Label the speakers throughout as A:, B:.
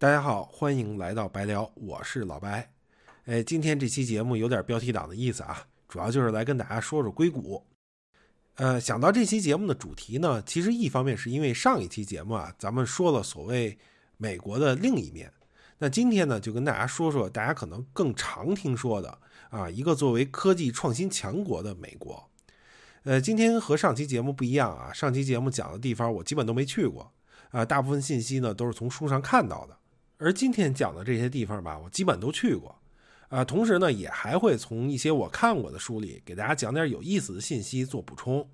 A: 大家好，欢迎来到白聊，我是老白。哎，今天这期节目有点标题党的意思啊，主要就是来跟大家说说硅谷。呃，想到这期节目的主题呢，其实一方面是因为上一期节目啊，咱们说了所谓美国的另一面。那今天呢，就跟大家说说大家可能更常听说的啊，一个作为科技创新强国的美国。呃，今天和上期节目不一样啊，上期节目讲的地方我基本都没去过啊，大部分信息呢都是从书上看到的。而今天讲的这些地方吧，我基本都去过，啊，同时呢，也还会从一些我看过的书里给大家讲点有意思的信息做补充，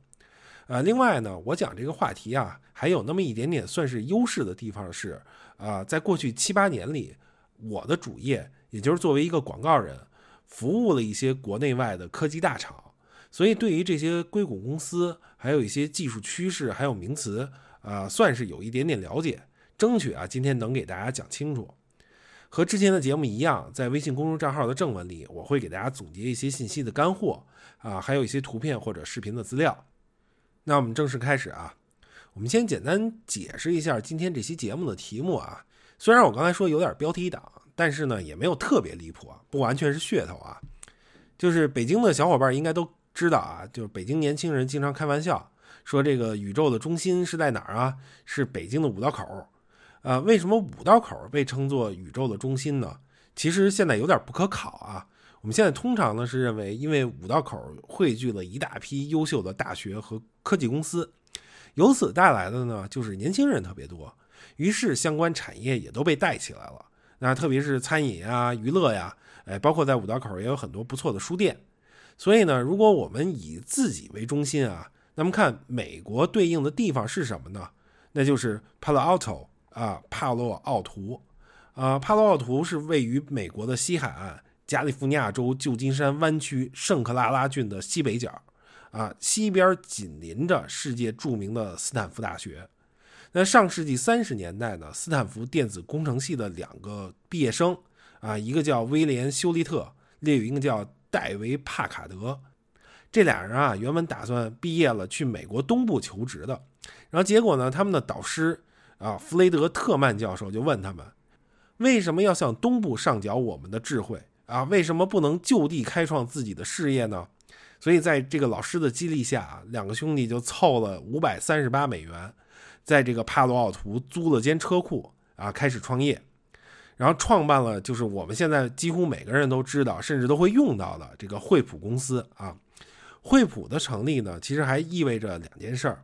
A: 呃，另外呢，我讲这个话题啊，还有那么一点点算是优势的地方是，啊，在过去七八年里，我的主业也就是作为一个广告人，服务了一些国内外的科技大厂，所以对于这些硅谷公司，还有一些技术趋势，还有名词，啊，算是有一点点了解。争取啊，今天能给大家讲清楚。和之前的节目一样，在微信公众账号的正文里，我会给大家总结一些信息的干货啊，还有一些图片或者视频的资料。那我们正式开始啊。我们先简单解释一下今天这期节目的题目啊。虽然我刚才说有点标题党，但是呢也没有特别离谱啊，不完全是噱头啊。就是北京的小伙伴应该都知道啊，就是北京年轻人经常开玩笑说这个宇宙的中心是在哪儿啊？是北京的五道口。啊，为什么五道口被称作宇宙的中心呢？其实现在有点不可考啊。我们现在通常呢是认为，因为五道口汇聚了一大批优秀的大学和科技公司，由此带来的呢就是年轻人特别多，于是相关产业也都被带起来了。那特别是餐饮啊、娱乐呀，哎，包括在五道口也有很多不错的书店。所以呢，如果我们以自己为中心啊，那么看美国对应的地方是什么呢？那就是 Palo Alto。啊，帕洛奥图，啊，帕洛奥图是位于美国的西海岸，加利福尼亚州旧金山湾区圣克拉拉郡的西北角，啊，西边紧邻着世界著名的斯坦福大学。那上世纪三十年代呢，斯坦福电子工程系的两个毕业生，啊，一个叫威廉休利特，另一个叫戴维帕卡德，这俩人啊，原本打算毕业了去美国东部求职的，然后结果呢，他们的导师。啊，弗雷德特曼教授就问他们，为什么要向东部上缴我们的智慧啊？为什么不能就地开创自己的事业呢？所以在这个老师的激励下，两个兄弟就凑了五百三十八美元，在这个帕罗奥图租了间车库啊，开始创业，然后创办了就是我们现在几乎每个人都知道，甚至都会用到的这个惠普公司啊。惠普的成立呢，其实还意味着两件事儿，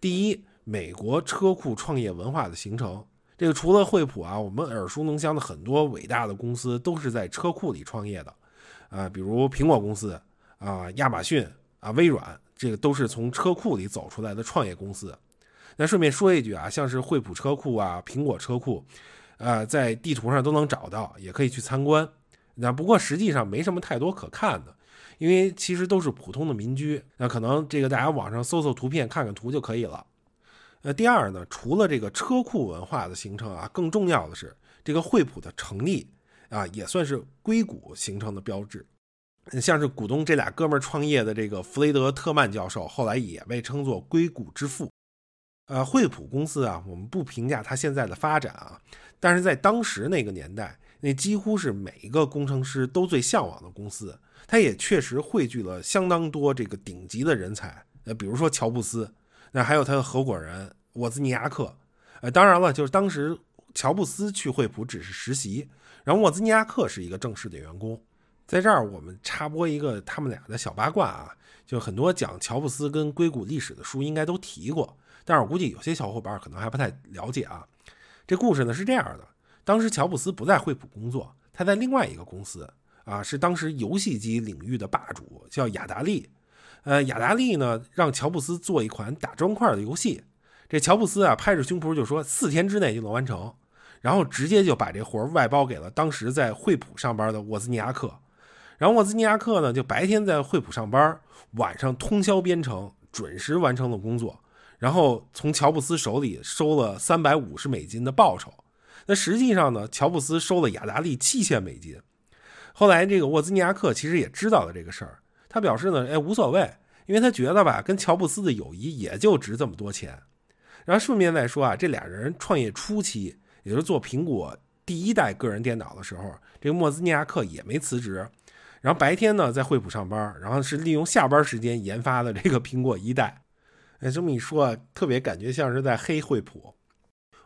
A: 第一。美国车库创业文化的形成，这个除了惠普啊，我们耳熟能详的很多伟大的公司都是在车库里创业的，啊，比如苹果公司啊、亚马逊啊、微软，这个都是从车库里走出来的创业公司。那顺便说一句啊，像是惠普车库啊、苹果车库，啊，在地图上都能找到，也可以去参观。那不过实际上没什么太多可看的，因为其实都是普通的民居。那可能这个大家网上搜搜图片、看看图就可以了。呃，第二呢，除了这个车库文化的形成啊，更重要的是这个惠普的成立啊，也算是硅谷形成的标志。像是股东这俩哥们儿创业的这个弗雷德特曼教授，后来也被称作硅谷之父。呃，惠普公司啊，我们不评价它现在的发展啊，但是在当时那个年代，那几乎是每一个工程师都最向往的公司。它也确实汇聚了相当多这个顶级的人才，呃，比如说乔布斯。那还有他的合伙人沃兹尼亚克，呃，当然了，就是当时乔布斯去惠普只是实习，然后沃兹尼亚克是一个正式的员工。在这儿我们插播一个他们俩的小八卦啊，就很多讲乔布斯跟硅谷历史的书应该都提过，但是我估计有些小伙伴可能还不太了解啊。这故事呢是这样的：当时乔布斯不在惠普工作，他在另外一个公司啊，是当时游戏机领域的霸主，叫雅达利。呃，雅达利呢让乔布斯做一款打砖块的游戏，这乔布斯啊拍着胸脯就说四天之内就能完成，然后直接就把这活外包给了当时在惠普上班的沃兹尼亚克，然后沃兹尼亚克呢就白天在惠普上班，晚上通宵编程，准时完成了工作，然后从乔布斯手里收了三百五十美金的报酬。那实际上呢，乔布斯收了雅达利七千美金。后来这个沃兹尼亚克其实也知道了这个事儿。他表示呢，哎，无所谓，因为他觉得吧，跟乔布斯的友谊也就值这么多钱。然后顺便再说啊，这俩人创业初期，也就是做苹果第一代个人电脑的时候，这个莫兹尼亚克也没辞职，然后白天呢在惠普上班，然后是利用下班时间研发的这个苹果一代。哎，这么一说啊，特别感觉像是在黑惠普。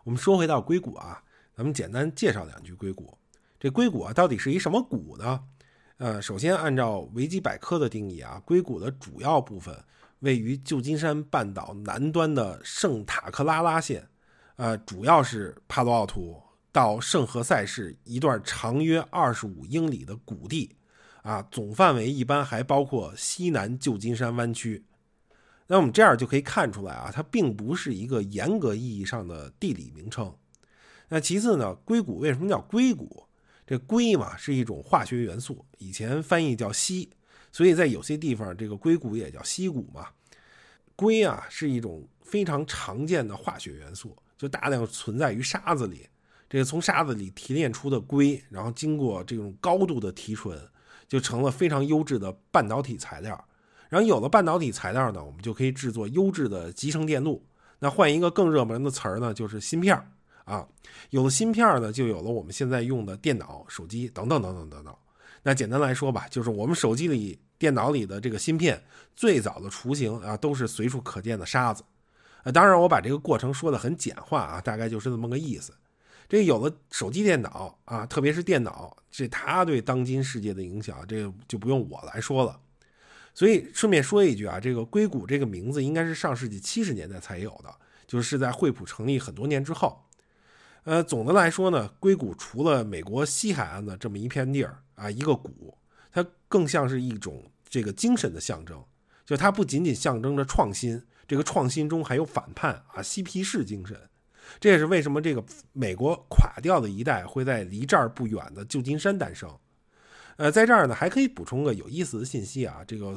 A: 我们说回到硅谷啊，咱们简单介绍两句硅谷。这硅谷啊，到底是一什么谷呢？呃，首先按照维基百科的定义啊，硅谷的主要部分位于旧金山半岛南端的圣塔克拉拉县，呃，主要是帕罗奥图到圣何塞市一段长约二十五英里的谷地，啊，总范围一般还包括西南旧金山湾区。那我们这样就可以看出来啊，它并不是一个严格意义上的地理名称。那其次呢，硅谷为什么叫硅谷？这硅嘛是一种化学元素，以前翻译叫锡，所以在有些地方这个硅谷也叫锡谷嘛。硅啊是一种非常常见的化学元素，就大量存在于沙子里。这个从沙子里提炼出的硅，然后经过这种高度的提纯，就成了非常优质的半导体材料。然后有了半导体材料呢，我们就可以制作优质的集成电路。那换一个更热门的词儿呢，就是芯片儿啊。有了芯片呢，就有了我们现在用的电脑、手机等等等等等等。那简单来说吧，就是我们手机里、电脑里的这个芯片，最早的雏形啊，都是随处可见的沙子。啊，当然我把这个过程说的很简化啊，大概就是这么个意思。这有了手机、电脑啊，特别是电脑，这它对当今世界的影响，这个就不用我来说了。所以顺便说一句啊，这个硅谷这个名字应该是上世纪七十年代才有的，就是在惠普成立很多年之后。呃，总的来说呢，硅谷除了美国西海岸的这么一片地儿啊，一个谷，它更像是一种这个精神的象征。就它不仅仅象征着创新，这个创新中还有反叛啊，嬉皮士精神。这也是为什么这个美国垮掉的一代会在离这儿不远的旧金山诞生。呃，在这儿呢，还可以补充个有意思的信息啊。这个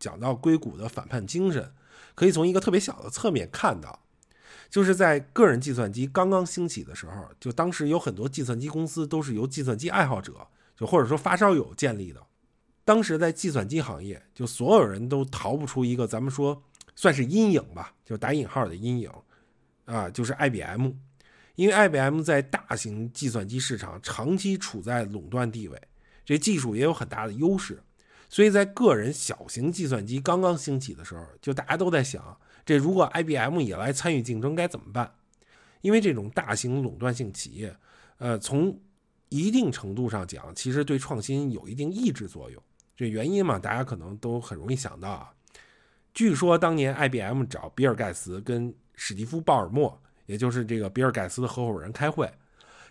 A: 讲到硅谷的反叛精神，可以从一个特别小的侧面看到，就是在个人计算机刚刚兴起的时候，就当时有很多计算机公司都是由计算机爱好者，就或者说发烧友建立的。当时在计算机行业，就所有人都逃不出一个咱们说算是阴影吧，就打引号的阴影啊，就是 IBM，因为 IBM 在大型计算机市场长期处在垄断地位。这技术也有很大的优势，所以在个人小型计算机刚刚兴起的时候，就大家都在想，这如果 IBM 也来参与竞争该怎么办？因为这种大型垄断性企业，呃，从一定程度上讲，其实对创新有一定抑制作用。这原因嘛，大家可能都很容易想到啊。据说当年 IBM 找比尔盖茨跟史蒂夫鲍尔默，也就是这个比尔盖茨的合伙人开会，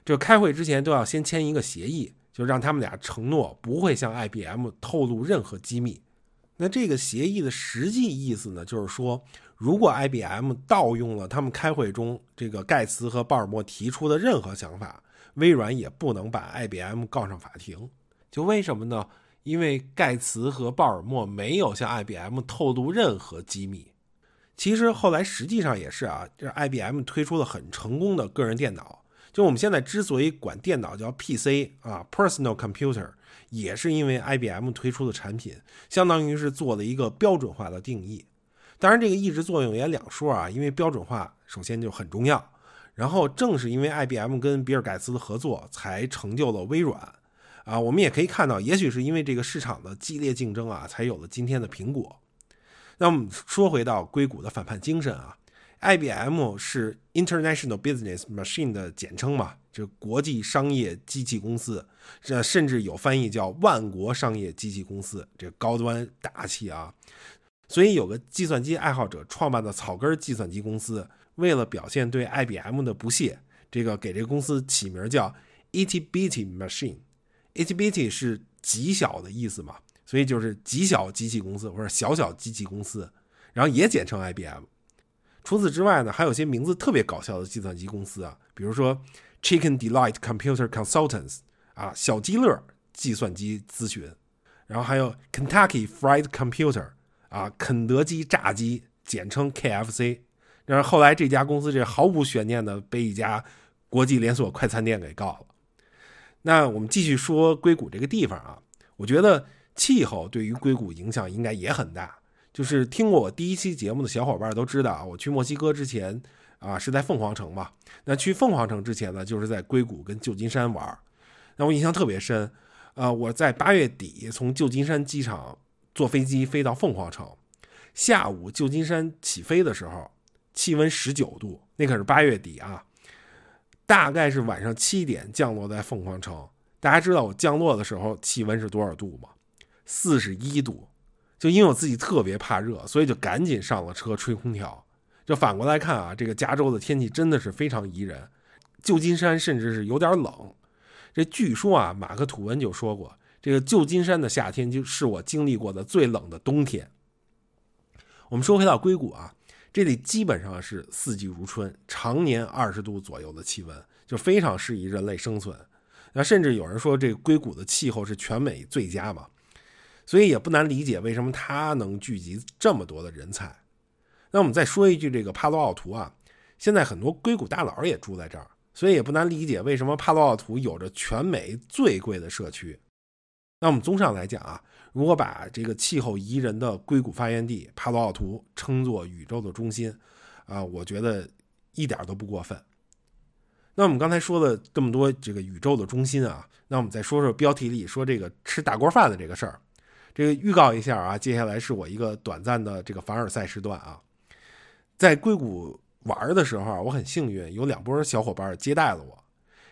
A: 这开会之前都要先签一个协议。就让他们俩承诺不会向 IBM 透露任何机密。那这个协议的实际意思呢，就是说，如果 IBM 盗用了他们开会中这个盖茨和鲍尔默提出的任何想法，微软也不能把 IBM 告上法庭。就为什么呢？因为盖茨和鲍尔默没有向 IBM 透露任何机密。其实后来实际上也是啊，这 IBM 推出了很成功的个人电脑。就我们现在之所以管电脑叫 PC 啊，personal computer，也是因为 IBM 推出的产品，相当于是做了一个标准化的定义。当然，这个抑制作用也两说啊，因为标准化首先就很重要，然后正是因为 IBM 跟比尔盖茨的合作，才成就了微软啊。我们也可以看到，也许是因为这个市场的激烈竞争啊，才有了今天的苹果。那我们说回到硅谷的反叛精神啊。IBM 是 International Business Machine 的简称嘛，就国际商业机器公司，这甚至有翻译叫万国商业机器公司，这高端大气啊。所以有个计算机爱好者创办的草根计算机公司，为了表现对 IBM 的不屑，这个给这个公司起名叫 Etibit Machine，Etibit 是极小的意思嘛，所以就是极小机器公司或者小小机器公司，然后也简称 IBM。除此之外呢，还有些名字特别搞笑的计算机公司啊，比如说 Chicken Delight Computer Consultants 啊，小鸡乐计算机咨询，然后还有 Kentucky Fried Computer 啊，肯德基炸鸡，简称 KFC。然后后来这家公司这毫无悬念的被一家国际连锁快餐店给告了。那我们继续说硅谷这个地方啊，我觉得气候对于硅谷影响应该也很大。就是听过我第一期节目的小伙伴都知道啊，我去墨西哥之前，啊，是在凤凰城嘛。那去凤凰城之前呢，就是在硅谷跟旧金山玩。那我印象特别深，呃，我在八月底从旧金山机场坐飞机飞到凤凰城，下午旧金山起飞的时候，气温十九度，那可是八月底啊。大概是晚上七点降落在凤凰城。大家知道我降落的时候气温是多少度吗？四十一度。就因为我自己特别怕热，所以就赶紧上了车吹空调。就反过来看啊，这个加州的天气真的是非常宜人。旧金山甚至是有点冷。这据说啊，马克吐温就说过，这个旧金山的夏天就是我经历过的最冷的冬天。我们说回到硅谷啊。这里基本上是四季如春，常年二十度左右的气温，就非常适宜人类生存。那甚至有人说，这硅谷的气候是全美最佳嘛？所以也不难理解为什么它能聚集这么多的人才。那我们再说一句，这个帕罗奥图啊，现在很多硅谷大佬也住在这儿，所以也不难理解为什么帕罗奥图有着全美最贵的社区。那我们综上来讲啊。如果把这个气候宜人的硅谷发源地帕罗奥图称作宇宙的中心，啊，我觉得一点都不过分。那我们刚才说了这么多这个宇宙的中心啊，那我们再说说标题里说这个吃大锅饭的这个事儿。这个预告一下啊，接下来是我一个短暂的这个凡尔赛时段啊。在硅谷玩的时候啊，我很幸运有两波小伙伴接待了我。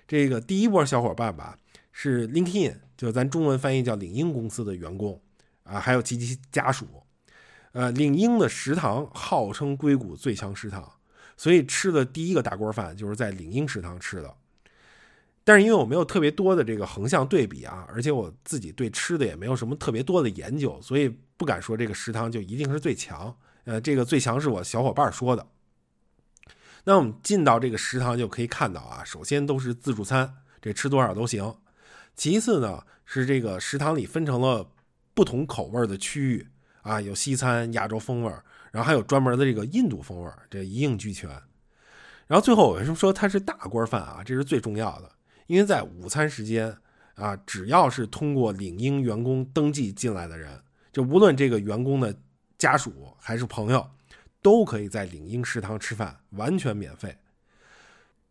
A: 这个第一波小伙伴吧。是 LinkedIn，就咱中文翻译叫领英公司的员工啊，还有及其家属。呃，领英的食堂号称硅谷最强食堂，所以吃的第一个大锅饭就是在领英食堂吃的。但是因为我没有特别多的这个横向对比啊，而且我自己对吃的也没有什么特别多的研究，所以不敢说这个食堂就一定是最强。呃，这个最强是我小伙伴说的。那我们进到这个食堂就可以看到啊，首先都是自助餐，这吃多少都行。其次呢，是这个食堂里分成了不同口味的区域啊，有西餐、亚洲风味，然后还有专门的这个印度风味，这一应俱全。然后最后我为什么说它是大锅饭啊？这是最重要的，因为在午餐时间啊，只要是通过领英员工登记进来的人，就无论这个员工的家属还是朋友，都可以在领英食堂吃饭，完全免费。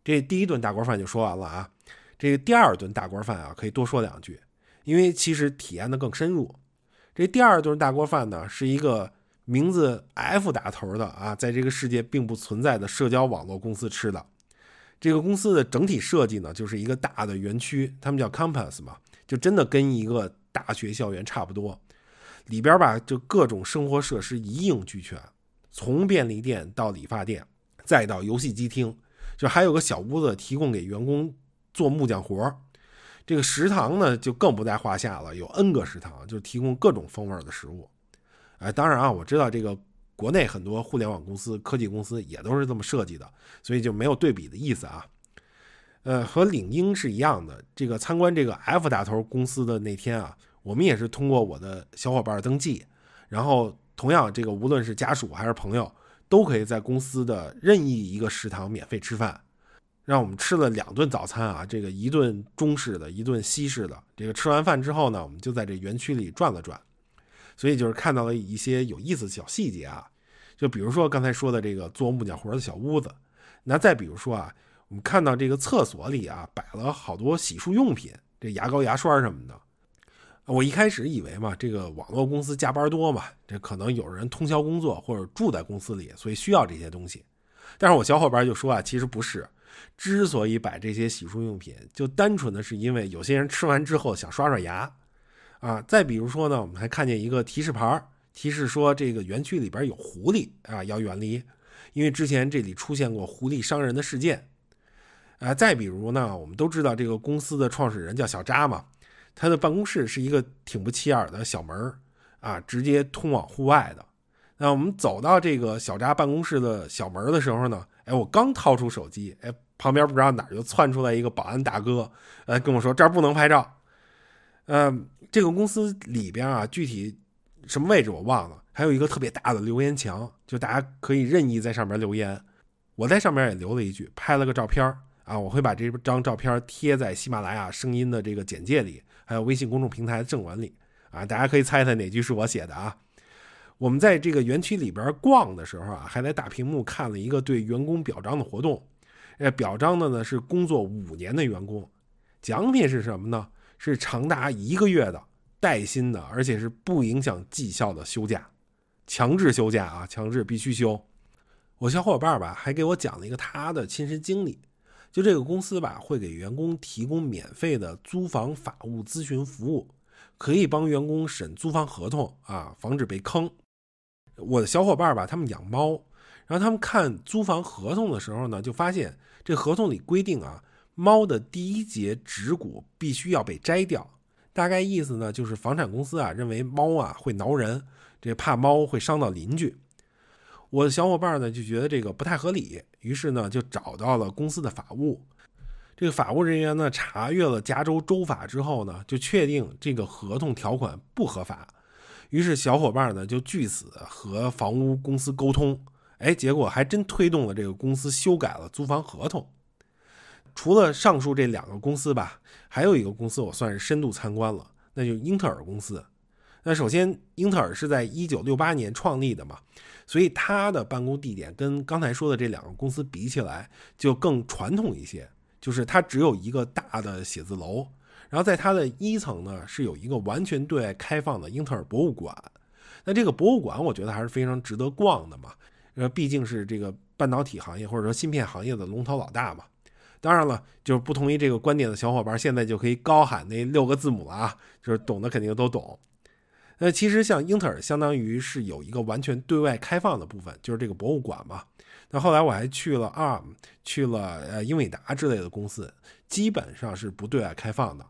A: 这第一顿大锅饭就说完了啊。这个第二顿大锅饭啊，可以多说两句，因为其实体验的更深入。这第二顿大锅饭呢，是一个名字 F 打头的啊，在这个世界并不存在的社交网络公司吃的。这个公司的整体设计呢，就是一个大的园区，他们叫 Campus 嘛，就真的跟一个大学校园差不多。里边吧，就各种生活设施一应俱全，从便利店到理发店，再到游戏机厅，就还有个小屋子提供给员工。做木匠活这个食堂呢就更不在话下了，有 N 个食堂，就提供各种风味的食物。哎，当然啊，我知道这个国内很多互联网公司、科技公司也都是这么设计的，所以就没有对比的意思啊。呃，和领英是一样的，这个参观这个 F 打头公司的那天啊，我们也是通过我的小伙伴登记，然后同样这个无论是家属还是朋友，都可以在公司的任意一个食堂免费吃饭。让我们吃了两顿早餐啊，这个一顿中式的，一顿西式的。这个吃完饭之后呢，我们就在这园区里转了转，所以就是看到了一些有意思的小细节啊，就比如说刚才说的这个做木匠活的小屋子，那再比如说啊，我们看到这个厕所里啊摆了好多洗漱用品，这牙膏、牙刷什么的。我一开始以为嘛，这个网络公司加班多嘛，这可能有人通宵工作或者住在公司里，所以需要这些东西。但是我小伙伴就说啊，其实不是。之所以摆这些洗漱用品，就单纯的是因为有些人吃完之后想刷刷牙，啊，再比如说呢，我们还看见一个提示牌，提示说这个园区里边有狐狸啊，要远离，因为之前这里出现过狐狸伤人的事件，啊，再比如呢，我们都知道这个公司的创始人叫小扎嘛，他的办公室是一个挺不起眼的小门啊，直接通往户外的。那我们走到这个小扎办公室的小门的时候呢，哎，我刚掏出手机，哎。旁边不知道哪就窜出来一个保安大哥，呃，跟我说这儿不能拍照。嗯，这个公司里边啊，具体什么位置我忘了，还有一个特别大的留言墙，就大家可以任意在上面留言。我在上面也留了一句，拍了个照片啊，我会把这张照片贴在喜马拉雅声音的这个简介里，还有微信公众平台的正文里啊，大家可以猜猜哪句是我写的啊？我们在这个园区里边逛的时候啊，还在大屏幕看了一个对员工表彰的活动。呃，表彰的呢是工作五年的员工，奖品是什么呢？是长达一个月的带薪的，而且是不影响绩效的休假，强制休假啊，强制必须休。我小伙伴吧还给我讲了一个他的亲身经历，就这个公司吧会给员工提供免费的租房法务咨询服务，可以帮员工审租房合同啊，防止被坑。我的小伙伴吧他们养猫，然后他们看租房合同的时候呢，就发现这合同里规定啊，猫的第一节指骨必须要被摘掉，大概意思呢就是房产公司啊认为猫啊会挠人，这怕猫会伤到邻居。我的小伙伴呢就觉得这个不太合理，于是呢就找到了公司的法务。这个法务人员呢查阅了加州州法之后呢，就确定这个合同条款不合法。于是小伙伴呢就据此和房屋公司沟通，哎，结果还真推动了这个公司修改了租房合同。除了上述这两个公司吧，还有一个公司我算是深度参观了，那就是英特尔公司。那首先，英特尔是在一九六八年创立的嘛，所以它的办公地点跟刚才说的这两个公司比起来就更传统一些，就是它只有一个大的写字楼，然后在它的一层呢是有一个完全对外开放的英特尔博物馆。那这个博物馆我觉得还是非常值得逛的嘛，呃，毕竟是这个半导体行业或者说芯片行业的龙头老大嘛。当然了，就是不同意这个观点的小伙伴现在就可以高喊那六个字母了啊，就是懂的肯定都懂。那其实像英特尔，相当于是有一个完全对外开放的部分，就是这个博物馆嘛。那后来我还去了 ARM，去了呃英伟达之类的公司，基本上是不对外开放的。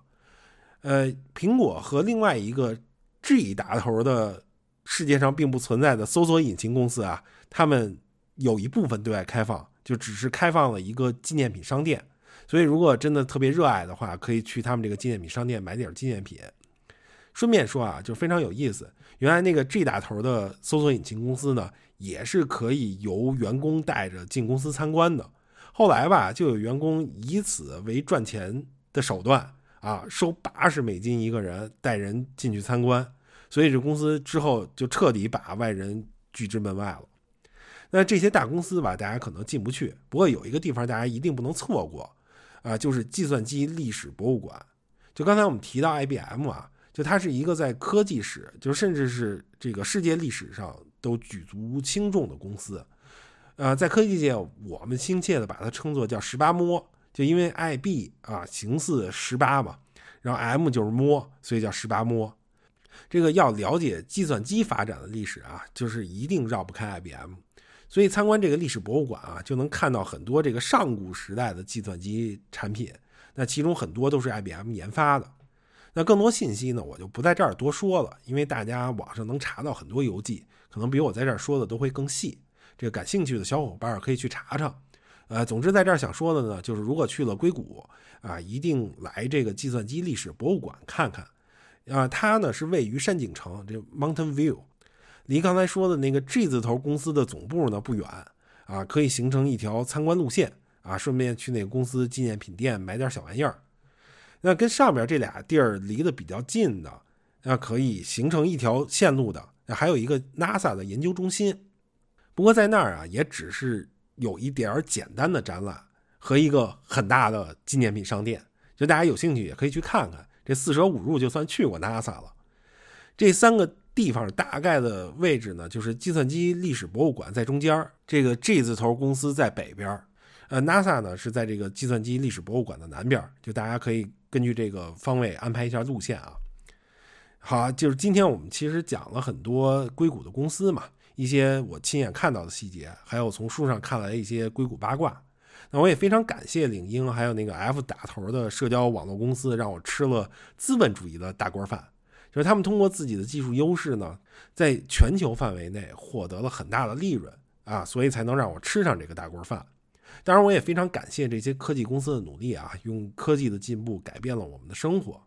A: 呃，苹果和另外一个 G 打头的世界上并不存在的搜索引擎公司啊，他们有一部分对外开放，就只是开放了一个纪念品商店。所以如果真的特别热爱的话，可以去他们这个纪念品商店买点纪念品。顺便说啊，就非常有意思。原来那个 G 打头的搜索引擎公司呢，也是可以由员工带着进公司参观的。后来吧，就有员工以此为赚钱的手段啊，收八十美金一个人带人进去参观。所以这公司之后就彻底把外人拒之门外了。那这些大公司吧，大家可能进不去。不过有一个地方大家一定不能错过啊，就是计算机历史博物馆。就刚才我们提到 IBM 啊。就它是一个在科技史，就甚至是这个世界历史上都举足轻重的公司，呃，在科技界我们亲切的把它称作叫十八摸，就因为 IB 啊形似十八嘛，然后 M 就是摸，所以叫十八摸。这个要了解计算机发展的历史啊，就是一定绕不开 IBM，所以参观这个历史博物馆啊，就能看到很多这个上古时代的计算机产品，那其中很多都是 IBM 研发的。那更多信息呢，我就不在这儿多说了，因为大家网上能查到很多游记，可能比我在这儿说的都会更细。这个感兴趣的小伙伴可以去查查。呃，总之在这儿想说的呢，就是如果去了硅谷啊，一定来这个计算机历史博物馆看看。啊，它呢是位于山景城，这 Mountain View，离刚才说的那个 G 字头公司的总部呢不远啊，可以形成一条参观路线啊，顺便去那个公司纪念品店买点小玩意儿。那跟上面这俩地儿离得比较近的，那可以形成一条线路的，那还有一个 NASA 的研究中心。不过在那儿啊，也只是有一点简单的展览和一个很大的纪念品商店。就大家有兴趣也可以去看看。这四舍五入就算去过 NASA 了。这三个地方大概的位置呢，就是计算机历史博物馆在中间，这个 G 字头公司在北边，呃，NASA 呢是在这个计算机历史博物馆的南边。就大家可以。根据这个方位安排一下路线啊。好，就是今天我们其实讲了很多硅谷的公司嘛，一些我亲眼看到的细节，还有从书上看来一些硅谷八卦。那我也非常感谢领英，还有那个 F 打头的社交网络公司，让我吃了资本主义的大锅饭。就是他们通过自己的技术优势呢，在全球范围内获得了很大的利润啊，所以才能让我吃上这个大锅饭。当然，我也非常感谢这些科技公司的努力啊，用科技的进步改变了我们的生活。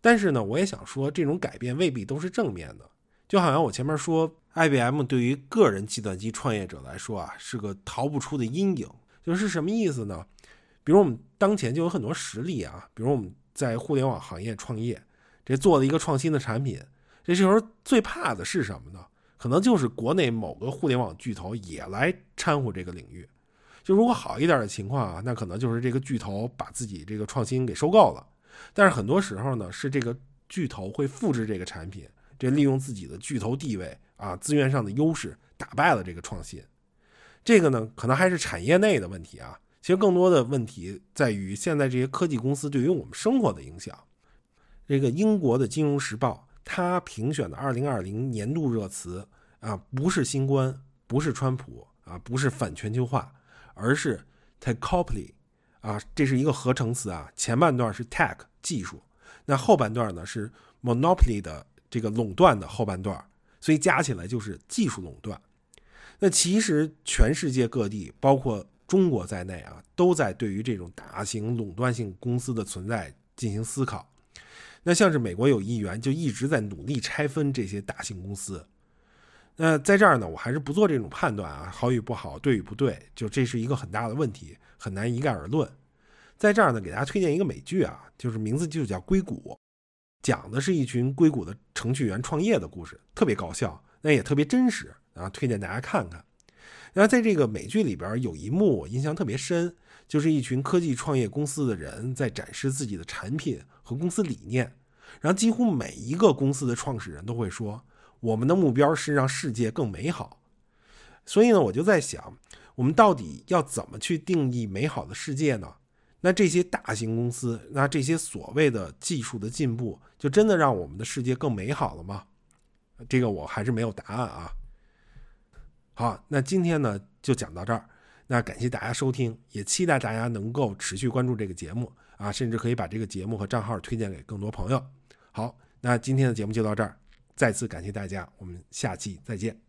A: 但是呢，我也想说，这种改变未必都是正面的。就好像我前面说，IBM 对于个人计算机创业者来说啊，是个逃不出的阴影。就是什么意思呢？比如我们当前就有很多实例啊，比如我们在互联网行业创业，这做了一个创新的产品，这时候最怕的是什么呢？可能就是国内某个互联网巨头也来掺和这个领域。就如果好一点的情况啊，那可能就是这个巨头把自己这个创新给收购了。但是很多时候呢，是这个巨头会复制这个产品，这利用自己的巨头地位啊，资源上的优势，打败了这个创新。这个呢，可能还是产业内的问题啊。其实更多的问题在于现在这些科技公司对于我们生活的影响。这个英国的《金融时报》它评选的2020年度热词啊，不是新冠，不是川普啊，不是反全球化，而是 techopoly 啊，这是一个合成词啊。前半段是 tech 技术，那后半段呢是 monopoly 的这个垄断的后半段，所以加起来就是技术垄断。那其实全世界各地，包括中国在内啊，都在对于这种大型垄断性公司的存在进行思考。那像是美国有议员就一直在努力拆分这些大型公司。那在这儿呢，我还是不做这种判断啊，好与不好，对与不对，就这是一个很大的问题，很难一概而论。在这儿呢，给大家推荐一个美剧啊，就是名字就叫《硅谷》，讲的是一群硅谷的程序员创业的故事，特别搞笑，那也特别真实啊，推荐大家看看。那在这个美剧里边有一幕我印象特别深，就是一群科技创业公司的人在展示自己的产品和公司理念，然后几乎每一个公司的创始人都会说：“我们的目标是让世界更美好。”所以呢，我就在想，我们到底要怎么去定义美好的世界呢？那这些大型公司，那这些所谓的技术的进步，就真的让我们的世界更美好了吗？这个我还是没有答案啊。好，那今天呢就讲到这儿。那感谢大家收听，也期待大家能够持续关注这个节目啊，甚至可以把这个节目和账号推荐给更多朋友。好，那今天的节目就到这儿，再次感谢大家，我们下期再见。